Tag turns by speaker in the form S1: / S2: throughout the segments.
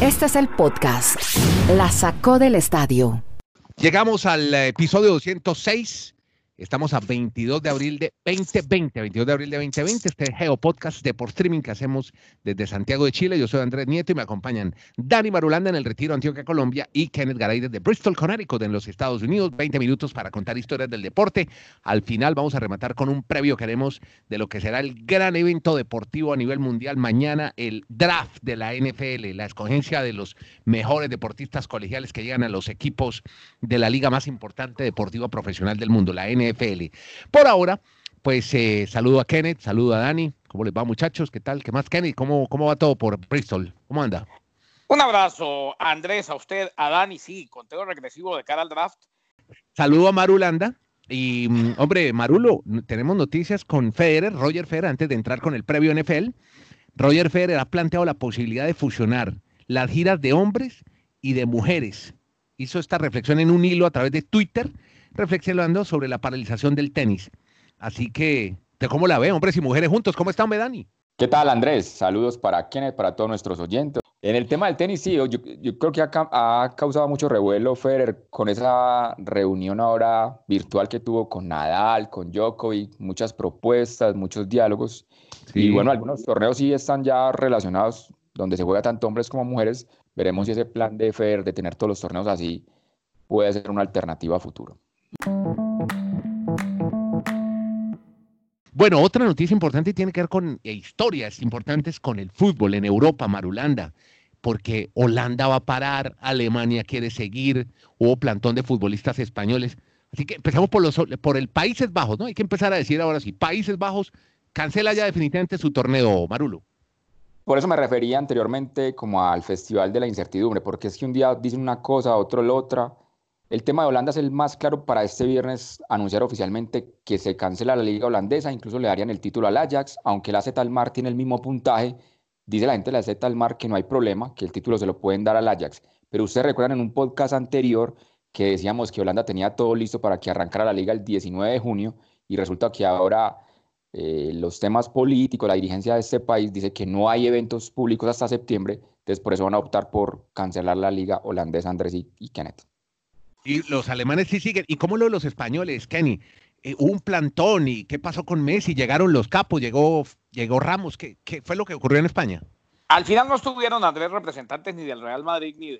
S1: Este es el podcast. La sacó del estadio.
S2: Llegamos al episodio 206 Estamos a 22 de abril de 2020, 22 de abril de 2020, este Geo Podcast de por streaming que hacemos desde Santiago de Chile. Yo soy Andrés Nieto y me acompañan Dani Marulanda en el Retiro Antioquia, Colombia y Kenneth Garay desde Bristol, Connecticut en los Estados Unidos. 20 minutos para contar historias del deporte. Al final vamos a rematar con un previo que haremos de lo que será el gran evento deportivo a nivel mundial mañana, el draft de la NFL, la escogencia de los mejores deportistas colegiales que llegan a los equipos de la liga más importante deportiva profesional del mundo, la NFL. Por ahora, pues eh, saludo a Kenneth, saludo a Dani. ¿Cómo les va, muchachos? ¿Qué tal? ¿Qué más, Kenneth? ¿Cómo, cómo va todo por Bristol? ¿Cómo anda?
S3: Un abrazo, Andrés, a usted, a Dani, sí, conteo regresivo de cara al draft.
S2: Saludo a Marulanda. Y, mm, hombre, Marulo, tenemos noticias con Federer, Roger Federer, antes de entrar con el previo NFL. Roger Federer ha planteado la posibilidad de fusionar las giras de hombres y de mujeres. Hizo esta reflexión en un hilo a través de Twitter reflexionando sobre la paralización del tenis. Así que, ¿cómo la ve, hombres y mujeres juntos? ¿Cómo está, Dani?
S4: ¿Qué tal, Andrés? Saludos para Kenneth, para todos nuestros oyentes. En el tema del tenis, sí, yo, creo que ha, causado mucho revuelo Federer con esa reunión ahora virtual que tuvo con Nadal, con Djokovic, muchas propuestas, muchos diálogos. Y bueno, algunos torneos sí están ya relacionados donde se juega tanto hombres como mujeres. Veremos si ese plan de Federer de tener todos los torneos así puede ser una alternativa a futuro.
S2: Bueno, otra noticia importante tiene que ver con eh, historias importantes con el fútbol en Europa, Marulanda, porque Holanda va a parar, Alemania quiere seguir, hubo plantón de futbolistas españoles. Así que empezamos por, los, por el Países Bajos, ¿no? Hay que empezar a decir ahora sí, Países Bajos cancela ya definitivamente su torneo, Marulo.
S4: Por eso me refería anteriormente como al Festival de la Incertidumbre, porque es que un día dicen una cosa, otro la otra, el tema de Holanda es el más claro para este viernes anunciar oficialmente que se cancela la liga holandesa, incluso le darían el título al Ajax, aunque la Z Almar tiene el mismo puntaje, dice la gente de la Z Almar que no hay problema, que el título se lo pueden dar al Ajax. Pero ustedes recuerdan en un podcast anterior que decíamos que Holanda tenía todo listo para que arrancara la liga el 19 de junio y resulta que ahora eh, los temas políticos, la dirigencia de este país dice que no hay eventos públicos hasta septiembre, entonces por eso van a optar por cancelar la liga holandesa Andrés y Kenneth.
S2: Y los alemanes sí siguen. ¿Y cómo lo de los españoles, Kenny? Eh, un plantón y qué pasó con Messi, llegaron los capos, llegó, llegó Ramos, ¿Qué, ¿qué, fue lo que ocurrió en España?
S3: Al final no estuvieron Andrés representantes ni del Real Madrid ni,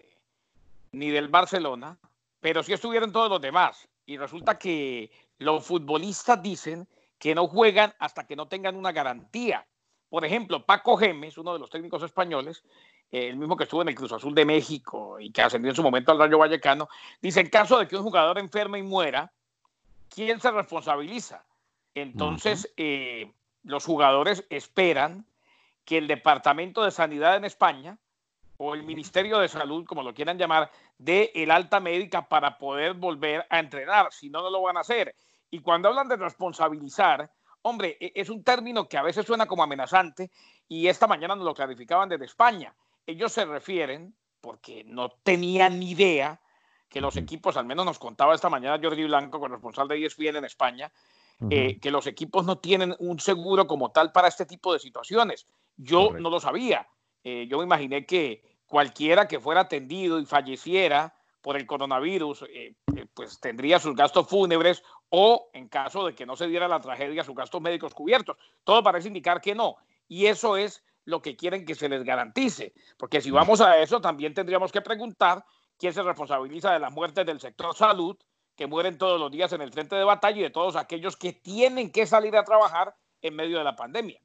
S3: ni del Barcelona, pero sí estuvieron todos los demás. Y resulta que los futbolistas dicen que no juegan hasta que no tengan una garantía. Por ejemplo, Paco Gemes, uno de los técnicos españoles, el mismo que estuvo en el Cruz Azul de México y que ascendió en su momento al Rayo Vallecano, dice, en caso de que un jugador enferme y muera, ¿quién se responsabiliza? Entonces, eh, los jugadores esperan que el Departamento de Sanidad en España o el Ministerio de Salud, como lo quieran llamar, dé el alta médica para poder volver a entrenar, si no, no lo van a hacer. Y cuando hablan de responsabilizar, hombre, e, es un término que a veces suena como amenazante y esta mañana nos lo clarificaban desde España ellos se refieren, porque no tenían ni idea que los equipos, al menos nos contaba esta mañana Jordi Blanco, corresponsal de ESPN en España, eh, que los equipos no tienen un seguro como tal para este tipo de situaciones. Yo no lo sabía. Eh, yo me imaginé que cualquiera que fuera atendido y falleciera por el coronavirus, eh, pues tendría sus gastos fúnebres o, en caso de que no se diera la tragedia, sus gastos médicos cubiertos. Todo parece indicar que no. Y eso es lo que quieren que se les garantice. Porque si vamos a eso, también tendríamos que preguntar quién se responsabiliza de las muertes del sector salud, que mueren todos los días en el frente de batalla y de todos aquellos que tienen que salir a trabajar en medio de la pandemia.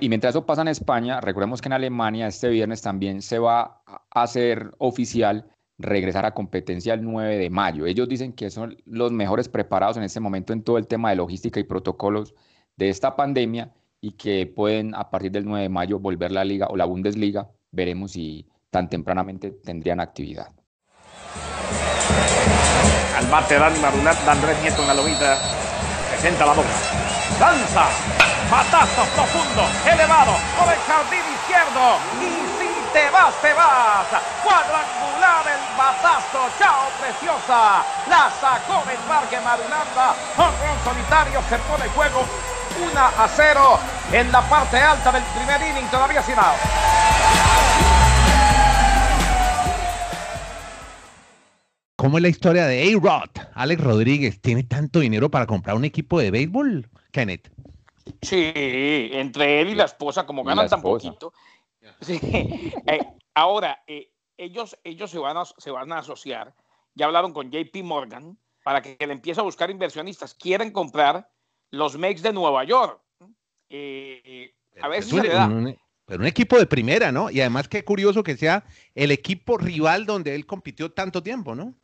S4: Y mientras eso pasa en España, recordemos que en Alemania este viernes también se va a hacer oficial regresar a competencia el 9 de mayo. Ellos dicen que son los mejores preparados en este momento en todo el tema de logística y protocolos de esta pandemia y que pueden a partir del 9 de mayo volver la liga o la Bundesliga. Veremos si tan tempranamente tendrían actividad.
S3: Al mate Dani Marulat, Andrés Nieto en la lomita, presenta la boca. Danza, matazo profundo, elevado, por el jardín izquierdo. Y si te vas, te vas. Cuadrangular el batazo, chao preciosa. La sacó del parque Marulanda. Un solitario se pone juego 1 a 0 en la parte alta del primer inning, todavía sin out.
S2: ¿Cómo es la historia de A-Rod? Alex Rodríguez, ¿tiene tanto dinero para comprar un equipo de béisbol, Kenneth?
S3: Sí, entre él y la esposa, como ganan tan poquito. Eh, ahora, eh, ellos, ellos se, van a, se van a asociar. Ya hablaron con JP Morgan para que le empiece a buscar inversionistas. Quieren comprar los Mex de Nueva York. Eh, a ver si se le da.
S2: pero un equipo de primera, ¿no? Y además qué curioso que sea el equipo rival donde él compitió tanto tiempo, ¿no?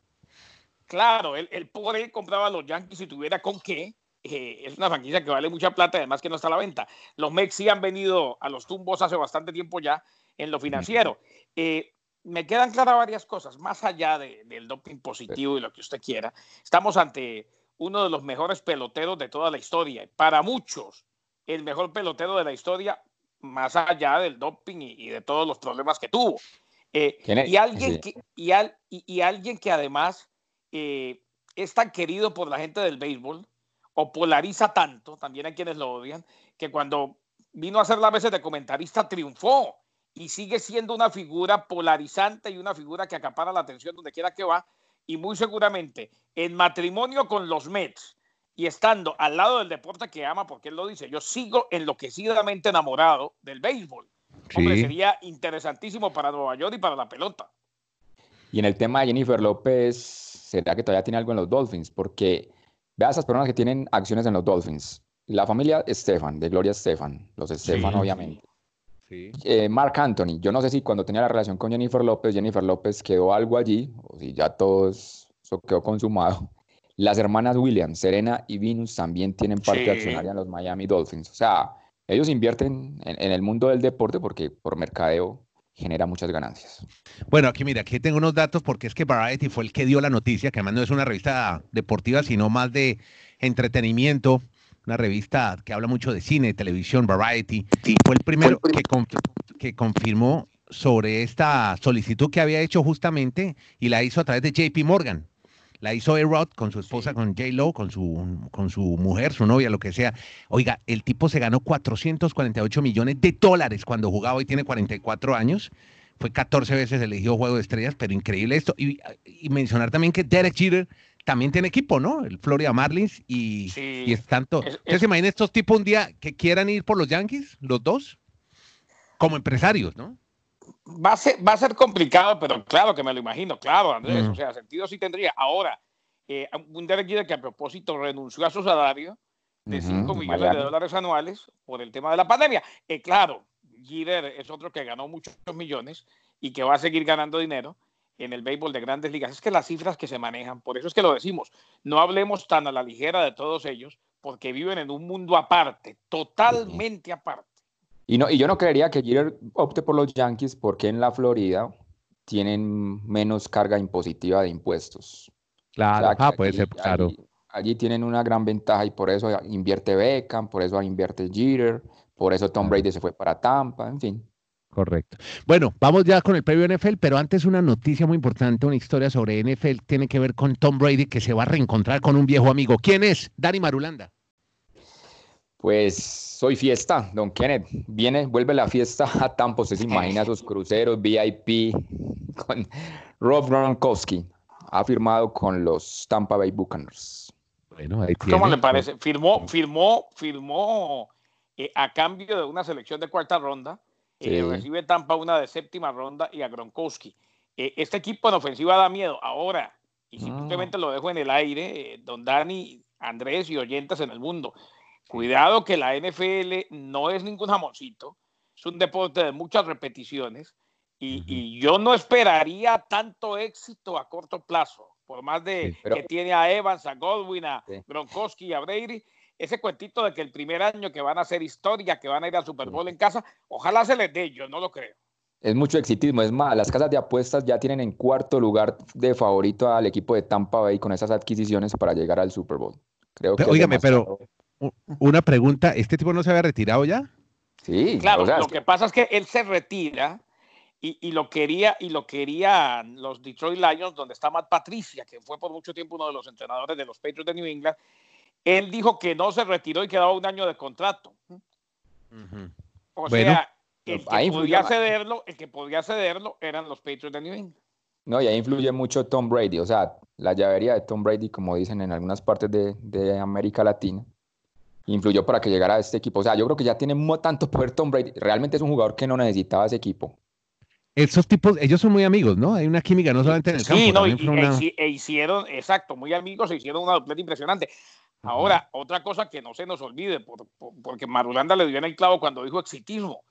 S3: Claro, él, él por él compraba a los Yankees si tuviera con qué. Eh, es una franquicia que vale mucha plata, además que no está a la venta. Los Mex sí han venido a los tumbos hace bastante tiempo ya en lo financiero. Eh, me quedan claras varias cosas, más allá del doping positivo y lo que usted quiera. Estamos ante uno de los mejores peloteros de toda la historia. Para muchos, el mejor pelotero de la historia, más allá del doping y, de todos los problemas que tuvo. Eh, y, alguien que, y, alguien que además es tan querido por la gente del béisbol, o polariza tanto, también hay quienes lo odian, que cuando vino a hacer la veces de comentarista triunfó y sigue siendo una figura polarizante y una figura que acapara la atención donde quiera que va y muy seguramente en matrimonio con los Mets y estando al lado del deporte que ama, porque él lo dice, yo sigo enloquecidamente enamorado del béisbol. Hombre, sería interesantísimo para Nueva York y para la pelota.
S4: Y en el tema de Jennifer López, ¿será que todavía tiene algo en los Dolphins? Porque Vea a esas personas que tienen acciones en los Dolphins. La familia Estefan, de Gloria Estefan, los Estefan obviamente. Sí. Eh, Mark Anthony, yo no sé si cuando tenía la relación con Jennifer López, Jennifer López quedó algo allí, o si ya todo eso quedó consumado. Las hermanas Williams, Serena y Venus también tienen parte accionaria en los Miami Dolphins. O sea, ellos invierten en, en, el mundo del deporte porque por mercadeo genera muchas ganancias.
S2: Bueno, aquí mira, aquí tengo unos datos porque es que Variety fue el que dio la noticia, que además no es una revista deportiva, sino más de entretenimiento, una revista que habla mucho de cine, televisión, Variety, y fue el primero que, que confirmó sobre esta solicitud que había hecho justamente y la hizo a través de JP Morgan la hizo A-Rod con su esposa, con J-Lo, con su, con su mujer, su novia, lo que sea. Oiga, el tipo se ganó 448 millones de dólares cuando jugaba, hoy tiene 44 años. Fue 14 veces elegido Juego de Estrellas, pero increíble esto. Y, mencionar también que Derek Jeter también tiene equipo, ¿no? El Florida Marlins y, es tanto. ¿Ustedes se imaginan estos tipos un día que quieran ir por los Yankees, los dos? Como empresarios, ¿no?
S3: va a, ser, va a ser complicado, pero claro que me lo imagino, claro, Andrés, o sea, sentido sí tendría. Ahora, eh, un Derek Jeter que a propósito renunció a su salario de 5 millones de dólares anuales por el tema de la pandemia. Eh, claro, Jeter es otro que ganó muchos millones y que va a seguir ganando dinero en el béisbol de grandes ligas. Es que las cifras que se manejan, por eso es que lo decimos, no hablemos tan a la ligera de todos ellos, porque viven en un mundo aparte, totalmente aparte.
S4: Y, no, y yo no creería que Jeter opte por los Yankees porque en la Florida tienen menos carga impositiva de impuestos.
S2: Claro, ah, puede ser, claro.
S4: Allí, tienen una gran ventaja y por eso invierte Beckham, por eso invierte Jeter, por eso Tom Brady se fue para Tampa, en fin.
S2: Correcto. Bueno, vamos ya con el previo NFL, pero antes una noticia muy importante, una historia sobre NFL, tiene que ver con Tom Brady que se va a reencontrar con un viejo amigo. ¿Quién es? Dani Marulanda.
S4: Pues soy fiesta, don Kenneth. Viene, vuelve la fiesta a Tampa. Usted se imagina esos cruceros VIP con Rob Gronkowski. Ha firmado con los Tampa Bay Buccaneers.
S3: Bueno, ahí tiene. ¿Cómo le parece? Firmó, firmó, firmó eh, a cambio de una selección de cuarta ronda. Eh, recibe Tampa una de séptima ronda y a Gronkowski. Eh, este equipo en ofensiva da miedo. Ahora, y ah. simplemente lo dejo en el aire, don Dani, Andrés y oyentes en el mundo. Cuidado que la NFL no es ningún jamoncito, es un deporte de muchas repeticiones y, yo no esperaría tanto éxito a corto plazo, por más de que tiene a Evans, a Godwin, a Gronkowski y a Brady. Ese cuentito de que el primer año que van a hacer historia, que van a ir al Super Bowl en casa, ojalá se les dé, yo no lo creo.
S4: Es mucho exitismo, es más, las casas de apuestas ya tienen en cuarto lugar de favorito al equipo de Tampa Bay con esas adquisiciones para llegar al Super Bowl.
S2: Creo que pero, pero una pregunta, ¿este tipo no se había retirado ya?
S3: Sí, claro, lo que pasa es que él se retira y, lo quería y lo querían los Detroit Lions, donde está Matt Patricia, que fue por mucho tiempo uno de los entrenadores de los Patriots de New England. Él dijo que no se retiró y quedaba un año de contrato. O sea, el que podía cederlo, el que podía cederlo eran los Patriots de New England.
S4: No, y ahí influye mucho Tom Brady, o sea, la llavería de Tom Brady, como dicen en algunas partes de, de América Latina, influyó para que llegara a este equipo. O sea, yo creo que ya tiene tanto poder Tom Brady. Realmente es un jugador que no necesitaba ese equipo.
S2: Esos tipos, ellos son muy amigos, ¿no? Hay una química no solamente en el campo.
S3: Sí, no, y, e, hicieron, exacto, muy amigos, se hicieron una doblete impresionante. Ahora, otra cosa que no se nos olvide, porque Marulanda le dio en el clavo cuando dijo exitismo.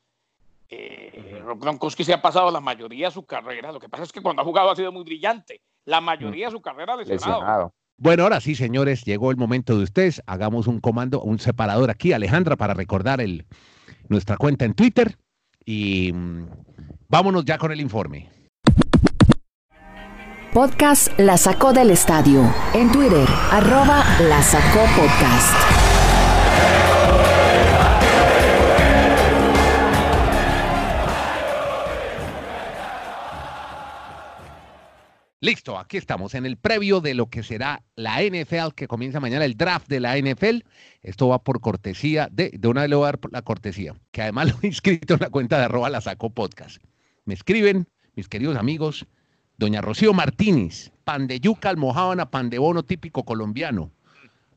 S3: Eh, Gronkowski se ha pasado la mayoría de su carrera. Lo que pasa es que cuando ha jugado ha sido muy brillante. La mayoría de su carrera lesionado. lesionado.
S2: Bueno, ahora sí, señores, llegó el momento de ustedes. Hagamos un comando, un separador aquí, Alejandra, para recordar el, nuestra cuenta en Twitter. Y mm, vámonos ya con el informe.
S1: Podcast La Sacó del Estadio. En Twitter, arroba La Sacó Podcast.
S2: Listo, aquí estamos en el previo de lo que será la NFL que comienza mañana, el draft de la NFL. Esto va por cortesía de, de una vez le voy a dar la cortesía, que además lo he inscrito en la cuenta de arroba la saco podcast. Me escriben, mis queridos amigos, doña Rocío Martínez, pan de yuca, almohábana, pan de bono típico colombiano.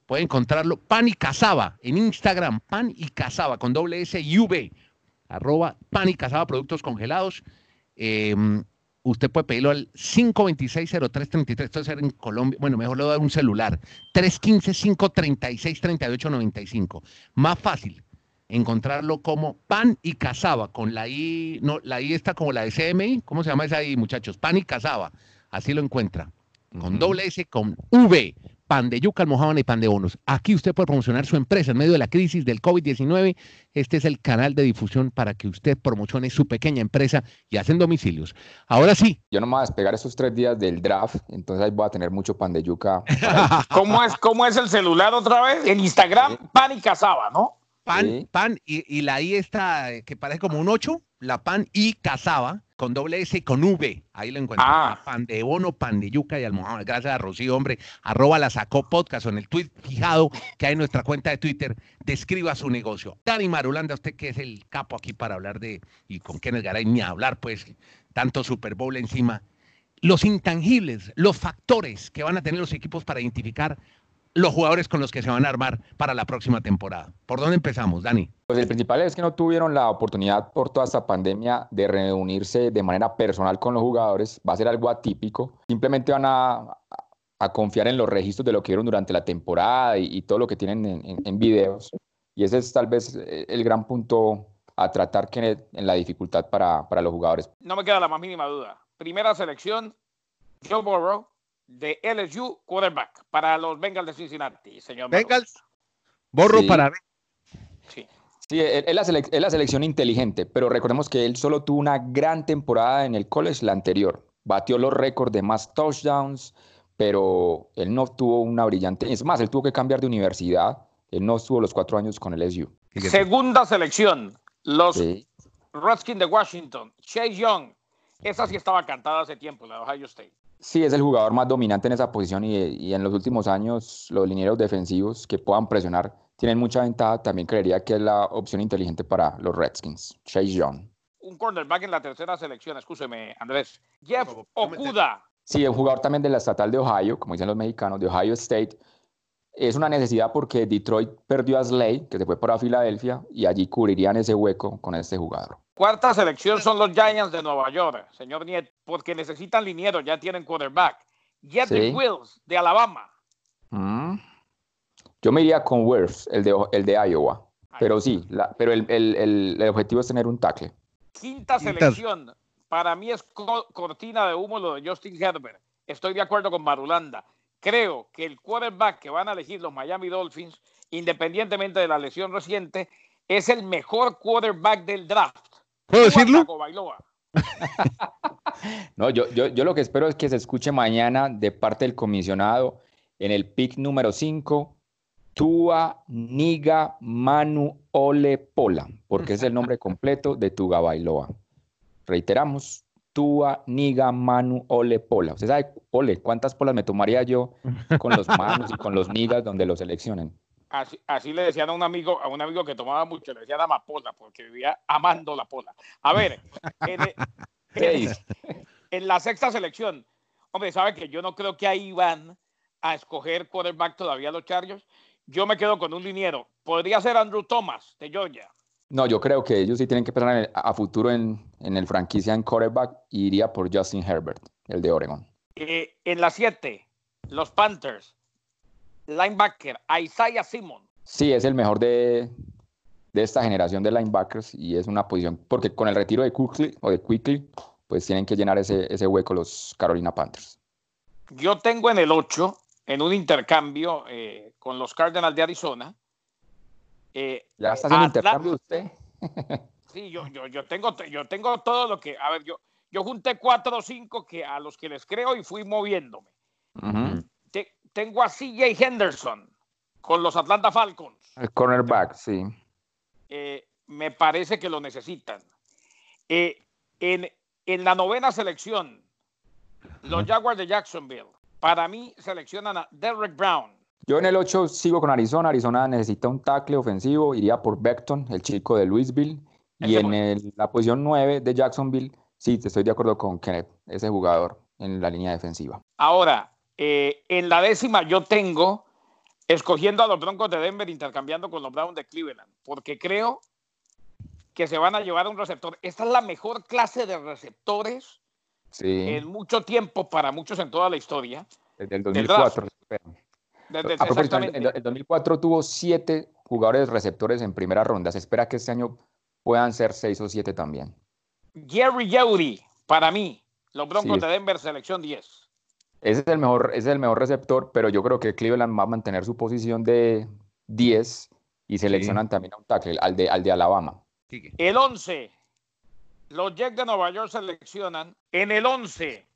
S2: Puede encontrarlo, pan y cazaba en Instagram, pan y cazaba con doble S y V, arroba pan y cazaba productos congelados. Eh, usted puede pedirlo al 526-0333, esto es en Colombia, bueno, mejor le doy un celular, 315-536-3895. Más fácil encontrarlo como pan y cazaba, con la I, no, la I está como la de CMI, ¿cómo se llama esa I, muchachos? Pan y cazaba, así lo encuentra, con doble S, con V, pan de yuca, almohábana y pan de bonos. Aquí usted puede promocionar su empresa en medio de la crisis del COVID-19. Este es el canal de difusión para que usted promocione su pequeña empresa y hacen domicilios. Ahora sí.
S4: Yo no me voy a despegar esos tres días del draft, entonces ahí voy a tener mucho pan de yuca.
S3: ¿Cómo es, ¿Cómo es el celular otra vez? En Instagram, pan y cazaba, ¿no?
S2: Pan, pan, y, la I está, eh, que parece como un 8, la pan y cazaba con doble S y con V. Ahí lo encuentro. Ah. Pan de bono, pan de yuca y almohada. Gracias a Rocío, hombre. Arroba la sacó podcast o en el tweet fijado que hay en nuestra cuenta de Twitter. Describa su negocio. Dani Marulanda, usted que es el capo aquí para hablar de, y con Kenneth Garay ni hablar, pues, tanto Super Bowl encima. Los intangibles, los factores que van a tener los equipos para identificar los jugadores con los que se van a armar para la próxima temporada. ¿Por dónde empezamos, Dani?
S4: Pues el principal es que no tuvieron la oportunidad por toda esta pandemia de reunirse de manera personal con los jugadores. Va a ser algo atípico. Simplemente van a, confiar en los registros de lo que vieron durante la temporada y, todo lo que tienen en, videos. Y ese es tal vez el gran punto a tratar que en la dificultad para, para los jugadores.
S3: No me queda la más mínima duda. Primera selección, Joe Burrow, de LSU quarterback para los Bengals de Cincinnati, señor.
S2: Bengals, borro para.
S4: Sí. Sí, es la, la, selección inteligente, pero recordemos que él solo tuvo una gran temporada en el college la anterior. Batió los récords de más touchdowns, pero él no tuvo una brillante. Es más, él tuvo que cambiar de universidad. Él no estuvo los cuatro años con el LSU.
S3: Segunda selección, los Redskins de Washington, Chase Young. Esa sí estaba cantada hace tiempo, la de Ohio State.
S4: Sí, es el jugador más dominante en esa posición y, en los últimos años los linieros defensivos que puedan presionar tienen mucha ventaja. También creería que es la opción inteligente para los Redskins. Chase Young.
S3: Un cornerback en la tercera selección, escúcheme, Andrés. Jeff Okuda.
S4: Sí, un jugador también de la estatal de Ohio, como dicen los mexicanos, de Ohio State. Es una necesidad porque Detroit perdió a Slay, que se fue para Filadelfia, y allí cubrirían ese hueco con este jugador.
S3: Cuarta selección son los Giants de Nueva York, señor Nieto, porque necesitan linieros, ya tienen quarterback. Jedrick Wills de Alabama.
S4: Mm. Yo me iría con Wirfs, el de, el de Iowa. Pero sí, pero el, el, el, objetivo es tener un tackle.
S3: Quinta selección, para mí es cortina de humo lo de Justin Herbert. Estoy de acuerdo con Marulanda. Creo que el quarterback que van a elegir los Miami Dolphins, independientemente de la lesión reciente, es el mejor quarterback del draft.
S2: ¿Puedo decirlo?
S4: no, yo, yo, yo, lo que espero es que se escuche mañana de parte del comisionado en el pick número 5, Tua Niga Manu Ole Pola, porque es el nombre completo de Tuga Bailoa. Reiteramos, Tua Niga Manu Ole Pola. Usted sabe, Ole, ¿cuántas polas me tomaría yo con los manos y con los nigas donde lo seleccionen?
S3: Así, le decían a un amigo, a un amigo que tomaba mucho, le decían amapola, porque vivía amando la pola. A ver, en, en la sexta selección, hombre, sabe que yo no creo que ahí van a escoger quarterback todavía los Chargers. Yo me quedo con un liniero. Podría ser Andrew Thomas de Georgia.
S4: No, yo creo que ellos sí tienen que pensar a futuro en, en, el franquicia en quarterback y iría por Justin Herbert, el de Oregon.
S3: Eh, en la 7, los Panthers, linebacker Isaiah Simon.
S4: Sí, es el mejor de, de esta generación de linebackers y es una posición, porque con el retiro de Quickly o de Quickly, pues tienen que llenar ese, ese hueco los Carolina Panthers.
S3: Yo tengo en el 8, en un intercambio eh, con los Cardinals de Arizona.
S4: Eh, ¿Ya está haciendo intercambio usted?
S3: sí, yo, yo, yo, tengo, yo tengo todo lo que, a ver, yo, yo junté cuatro o cinco que, a los que les creo y fui moviéndome. Te, tengo a CJ Henderson con los Atlanta Falcons.
S4: El cornerback, sí.
S3: Eh, me parece que lo necesitan. Eh, en, en, la novena selección, los Jaguars de Jacksonville, para mí seleccionan a Derek Brown.
S4: Yo en el 8 sigo con Arizona. Arizona necesita un tackle ofensivo. Iría por Beckton, el chico de Louisville. Y en el, la posición 9 de Jacksonville, sí, estoy de acuerdo con Kenneth, ese jugador en la línea defensiva.
S3: Ahora, eh, en la décima yo tengo escogiendo a los Broncos de Denver intercambiando con los Browns de Cleveland, porque creo que se van a llevar a un receptor. Esta es la mejor clase de receptores en mucho tiempo para muchos en toda la historia.
S4: Desde el 2004. Desde, a propósito, el 2004 tuvo siete jugadores receptores en primera ronda. Se espera que este año puedan ser seis o siete también.
S3: Jerry Jeudy, para mí, los Broncos de Denver, selección 10.
S4: Ese es el mejor, es el mejor receptor, pero yo creo que Cleveland va a mantener su posición de 10 y seleccionan también a un tackle, al de, al de Alabama.
S3: El 11. Los Jets de Nueva York seleccionan. En el 11,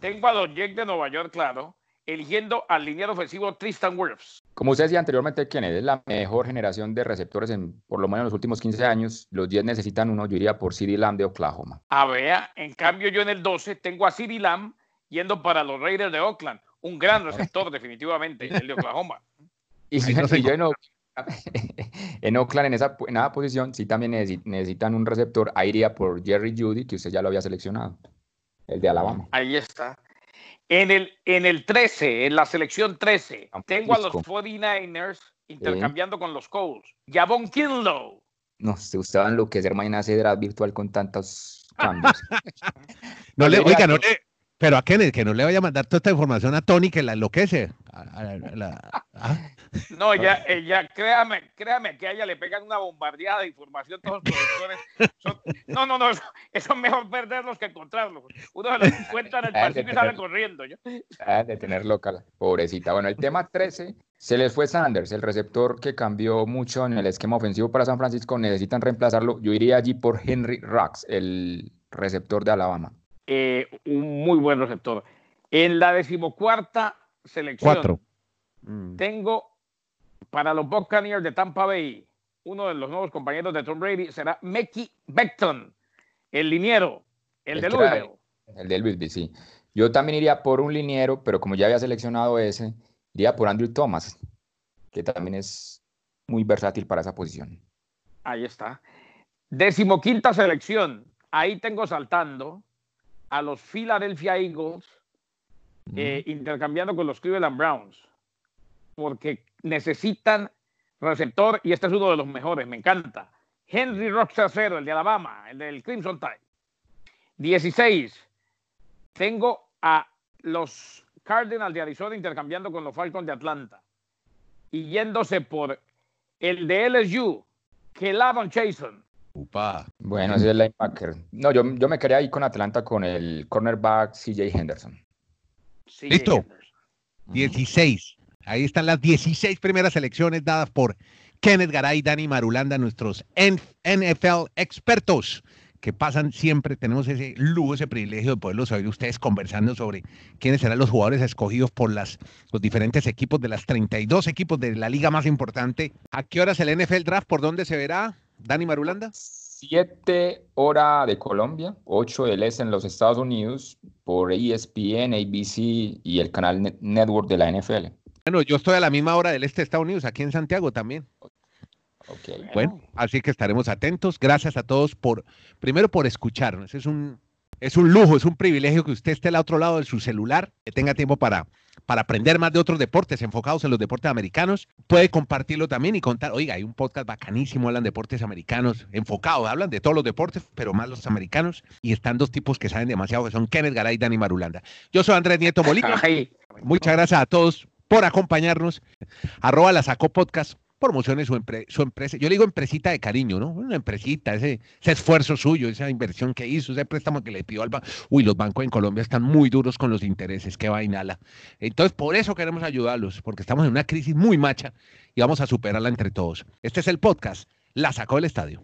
S3: tengo a los Jets de Nueva York, claro, eligiendo al liniero ofensivo Tristan Wirfs.
S4: Como usted decía anteriormente, ¿quién es la mejor generación de receptores en por lo menos en los últimos 15 años. Los Jets necesitan uno, yo iría por CeeDee Lamb de Oklahoma.
S3: A ver, en cambio yo en el 12 tengo a CeeDee Lamb yendo para los Raiders de Oakland. Un gran receptor, definitivamente, el de Oklahoma.
S4: y, yo en, en, Oakland, en esa, en esa posición, sí también necesitan un receptor. Ahí iría por Jerry Judy, que usted ya lo había seleccionado, el de Alabama.
S3: Ahí está. En el, en el 13, en la selección 13, tengo a los 49ers intercambiando con los Colts. Javon Kinlow.
S4: No, usted, usted va a enloquecer mañana ese draft virtual con tantos cambios.
S2: no le, oiga, no le, pero a Kenneth, que no le vaya a mandar toda esta información a Tony que la enloquece.
S3: ¿ah? No, ya, ya, créame, créame que a ella le pegan una bombardeada de información todos los productores. no, no, no, eso, es mejor perderlos que encontrarlos. Uno se los encuentra en el pasillo y sale corriendo. ¿yo?
S4: de tener local, pobrecita. Bueno, el tema 13, se les fue Sanders, el receptor que cambió mucho en el esquema ofensivo para San Francisco. Necesitan reemplazarlo. Yo iría allí por Henry Rux, el receptor de Alabama.
S3: Eh, un muy buen receptor. En la decimocuarta selección, mm. tengo para los Buccaneers de Tampa Bay, uno de los nuevos compañeros de Tom Brady será Mickey Beckton, el liniero, el, de Louisville.
S4: El de Louisville, sí. Yo también iría por un liniero, pero como ya había seleccionado ese, iría por Andrew Thomas, que también es muy versátil para esa posición.
S3: Ahí está. Decimoquinta selección. Ahí tengo saltando a los Philadelphia Eagles eh, intercambiando con los Cleveland Browns, porque necesitan receptor y este es uno de los mejores, me encanta. Henry Roxasero, el de Alabama, el del Crimson Tide. 16. Tengo a los Cardinals de Arizona intercambiando con los Falcons de Atlanta y yéndose por el de LSU, que Lavon Chason.
S4: Bueno, ese es el linebacker. No, yo, yo me quería ir con Atlanta con el cornerback CJ Henderson.
S2: Listo. 16. Ahí están las 16 primeras selecciones dadas por Kenneth Garay y Dani Marulanda, nuestros NFL expertos que pasan siempre, tenemos ese lujo, ese privilegio de poderlos oír ustedes conversando sobre quiénes serán los jugadores escogidos por las, los diferentes equipos de las 32 equipos de la liga más importante. ¿A qué horas el NFL Draft? ¿Por dónde se verá? Dani Marulanda.
S4: 7 hora de Colombia, 8 del este en los Estados Unidos por ESPN, ABC y el canal Network de la NFL.
S2: Bueno, yo estoy a la misma hora del este de Estados Unidos, aquí en Santiago también. Bueno, así que estaremos atentos. Gracias a todos por, primero por escucharnos. Es un, Es un lujo, es un privilegio que usted esté al otro lado de su celular, que tenga tiempo para, para aprender más de otros deportes enfocados en los deportes americanos. Puede compartirlo también y contar, oiga, hay un podcast bacanísimo, hablan de deportes americanos, enfocados, hablan de todos los deportes, pero más los americanos. Y están dos tipos que saben demasiado, que son Kenneth Garay y Dani Marulanda. Yo soy Andrés Nieto Molina. Muchas gracias a todos por acompañarnos. Arroba la sacó podcast promocione su, su empresa. Yo le digo empresita de cariño, ¿no? Una empresita, ese, ese esfuerzo suyo, esa inversión que hizo, ese préstamo que le pidió al banco. Uy, los bancos en Colombia están muy duros con los intereses, qué vainala. Entonces, por eso queremos ayudarlos, porque estamos en una crisis muy macha y vamos a superarla entre todos. Este es el podcast, La Sacó del Estadio.